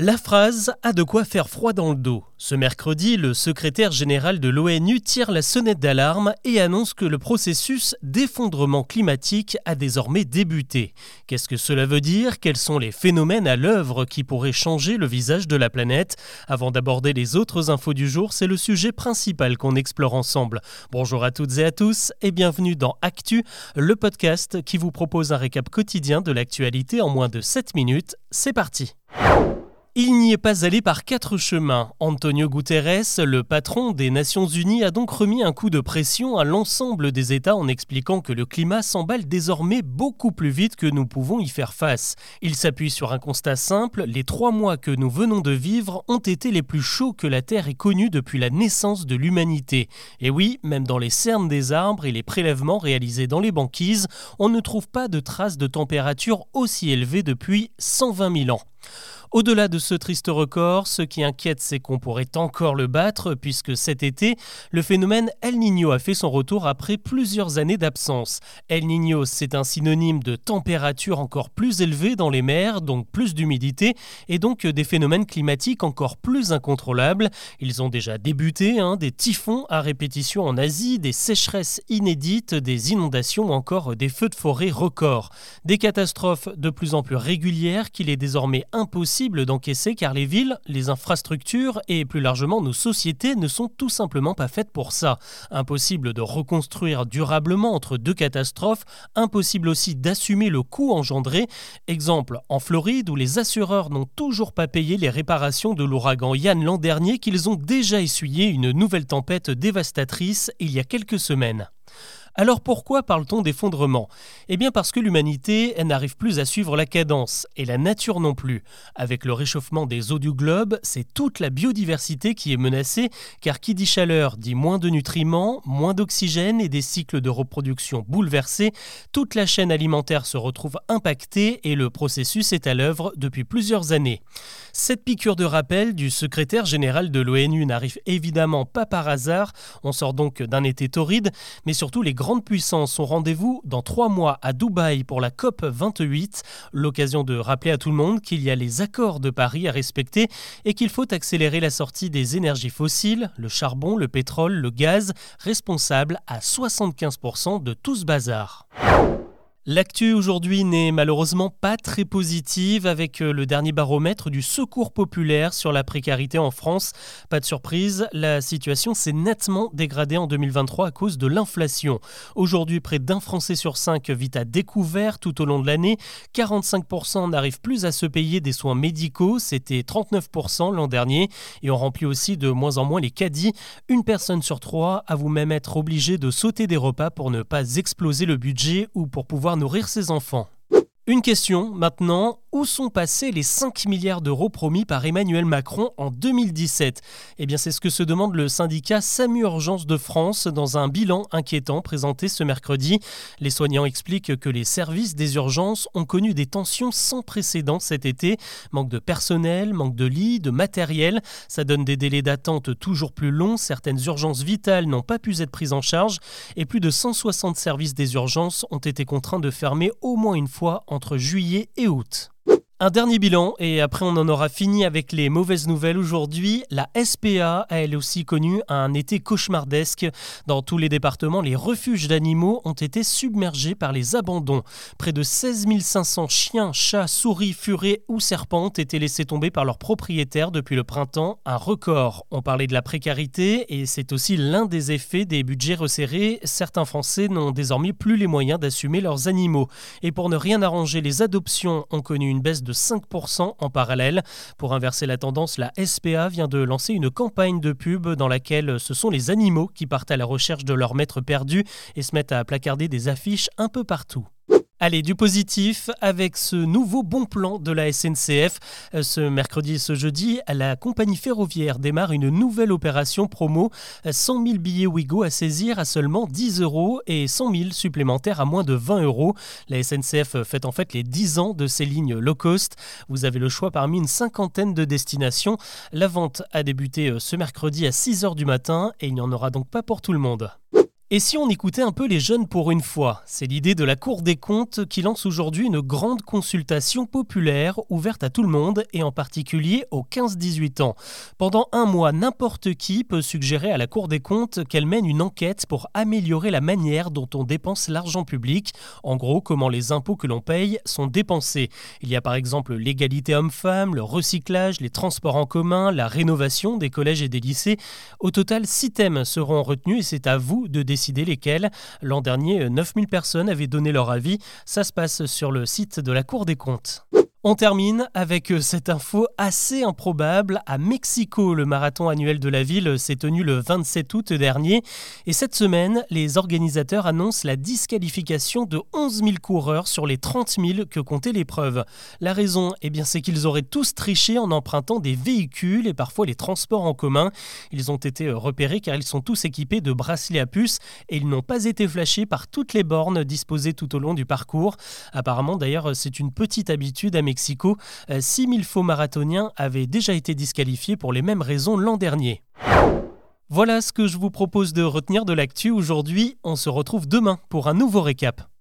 La phrase a de quoi faire froid dans le dos. Ce mercredi, le secrétaire général de l'ONU tire la sonnette d'alarme et annonce que le processus d'effondrement climatique a désormais débuté. Qu'est-ce que cela veut dire? Quels sont les phénomènes à l'œuvre qui pourraient changer le visage de la planète? Avant d'aborder les autres infos du jour, c'est le sujet principal qu'on explore ensemble. Bonjour à toutes et à tous et bienvenue dans Actu, le podcast qui vous propose un récap quotidien de l'actualité en moins de 7 minutes. C'est parti il n'y est pas allé par quatre chemins. Antonio Guterres, le patron des Nations Unies, a donc remis un coup de pression à l'ensemble des États en expliquant que le climat s'emballe désormais beaucoup plus vite que nous pouvons y faire face. Il s'appuie sur un constat simple, les trois mois que nous venons de vivre ont été les plus chauds que la Terre ait connus depuis la naissance de l'humanité. Et oui, même dans les cernes des arbres et les prélèvements réalisés dans les banquises, on ne trouve pas de traces de température aussi élevée depuis 120 000 ans. Au-delà de ce triste record, ce qui inquiète, c'est qu'on pourrait encore le battre, puisque cet été, le phénomène El Niño a fait son retour après plusieurs années d'absence. El Niño, c'est un synonyme de température encore plus élevée dans les mers, donc plus d'humidité, et donc des phénomènes climatiques encore plus incontrôlables. Ils ont déjà débuté, hein, des typhons à répétition en Asie, des sécheresses inédites, des inondations ou encore des feux de forêt records. Des catastrophes de plus en plus régulières qu'il est désormais impossible d'encaisser car les villes, les infrastructures et plus largement nos sociétés ne sont tout simplement pas faites pour ça. Impossible de reconstruire durablement entre deux catastrophes, impossible aussi d'assumer le coût engendré. Exemple en Floride où les assureurs n'ont toujours pas payé les réparations de l'ouragan Yann l'an dernier qu'ils ont déjà essuyé une nouvelle tempête dévastatrice il y a quelques semaines. Alors pourquoi parle-t-on d'effondrement? Eh bien parce que l'humanité n'arrive plus à suivre la cadence, et la nature non plus. Avec le réchauffement des eaux du globe, c'est toute la biodiversité qui est menacée, car qui dit chaleur dit moins de nutriments, moins d'oxygène et des cycles de reproduction bouleversés. Toute la chaîne alimentaire se retrouve impactée et le processus est à l'œuvre depuis plusieurs années. Cette piqûre de rappel du secrétaire général de l'ONU n'arrive évidemment pas par hasard, on sort donc d'un été torride, mais surtout les grandes puissances ont rendez-vous dans trois mois à Dubaï pour la COP 28, l'occasion de rappeler à tout le monde qu'il y a les accords de Paris à respecter et qu'il faut accélérer la sortie des énergies fossiles, le charbon, le pétrole, le gaz, responsables à 75% de tout ce bazar. L'actu aujourd'hui n'est malheureusement pas très positive avec euh, le dernier baromètre du Secours populaire sur la précarité en France. Pas de surprise, la situation s'est nettement dégradée en 2023 à cause de l'inflation. Aujourd'hui, près d'un Français sur cinq vit à découvert tout au long de l'année. 45% n'arrivent plus à se payer des soins médicaux, c'était 39% l'an dernier. Et on remplit aussi de moins en moins les caddies. Une personne sur trois a vous-même être obligée de sauter des repas pour ne pas exploser le budget ou pour pouvoir nourrir ses enfants. Une question maintenant, où sont passés les 5 milliards d'euros promis par Emmanuel Macron en 2017 Eh bien c'est ce que se demande le syndicat SAMU Urgence de France dans un bilan inquiétant présenté ce mercredi. Les soignants expliquent que les services des urgences ont connu des tensions sans précédent cet été. Manque de personnel, manque de lits, de matériel. Ça donne des délais d'attente toujours plus longs. Certaines urgences vitales n'ont pas pu être prises en charge et plus de 160 services des urgences ont été contraints de fermer au moins une fois entre juillet et août. Un dernier bilan et après on en aura fini avec les mauvaises nouvelles aujourd'hui. La SPA a elle aussi connu un été cauchemardesque. Dans tous les départements, les refuges d'animaux ont été submergés par les abandons. Près de 16 500 chiens, chats, souris, furets ou serpents ont été laissés tomber par leurs propriétaires depuis le printemps, un record. On parlait de la précarité et c'est aussi l'un des effets des budgets resserrés. Certains Français n'ont désormais plus les moyens d'assumer leurs animaux. Et pour ne rien arranger, les adoptions ont connu une baisse de 5% en parallèle. Pour inverser la tendance, la SPA vient de lancer une campagne de pub dans laquelle ce sont les animaux qui partent à la recherche de leur maître perdu et se mettent à placarder des affiches un peu partout. Allez, du positif avec ce nouveau bon plan de la SNCF. Euh, ce mercredi et ce jeudi, la compagnie ferroviaire démarre une nouvelle opération promo. 100 000 billets Ouigo à saisir à seulement 10 euros et 100 000 supplémentaires à moins de 20 euros. La SNCF fête en fait les 10 ans de ces lignes low cost. Vous avez le choix parmi une cinquantaine de destinations. La vente a débuté euh, ce mercredi à 6 heures du matin et il n'y en aura donc pas pour tout le monde. Et si on écoutait un peu les jeunes pour une fois? C'est l'idée de la Cour des comptes qui lance aujourd'hui une grande consultation populaire ouverte à tout le monde et en particulier aux 15-18 ans. Pendant un mois, n'importe qui peut suggérer à la Cour des comptes qu'elle mène une enquête pour améliorer la manière dont on dépense l'argent public, en gros comment les impôts que l'on paye sont dépensés. Il y a par exemple l'égalité homme-femme, le recyclage, les transports en commun, la rénovation des collèges et des lycées. Au total, six thèmes seront retenus et c'est à vous de décider lesquels. L'an dernier, 9000 personnes avaient donné leur avis. Ça se passe sur le site de la Cour des comptes. On termine avec euh, cette info assez improbable. À Mexico, le marathon annuel de la ville s'est tenu le 27 août dernier. Et cette semaine, les organisateurs annoncent la disqualification de 11 000 coureurs sur les 30 000 que comptait l'épreuve. La raison, eh bien, c'est qu'ils auraient tous triché en empruntant des véhicules et parfois les transports en commun. Ils ont été euh, repérés car ils sont tous équipés de bracelets à puce et ils n'ont pas été flashés par toutes les bornes disposées tout au long du parcours. Apparemment, d'ailleurs, c'est une petite habitude à Mexico Mexico, 6000 euh, faux marathoniens avaient déjà été disqualifiés pour les mêmes raisons l'an dernier. Voilà ce que je vous propose de retenir de l'actu aujourd'hui. On se retrouve demain pour un nouveau récap.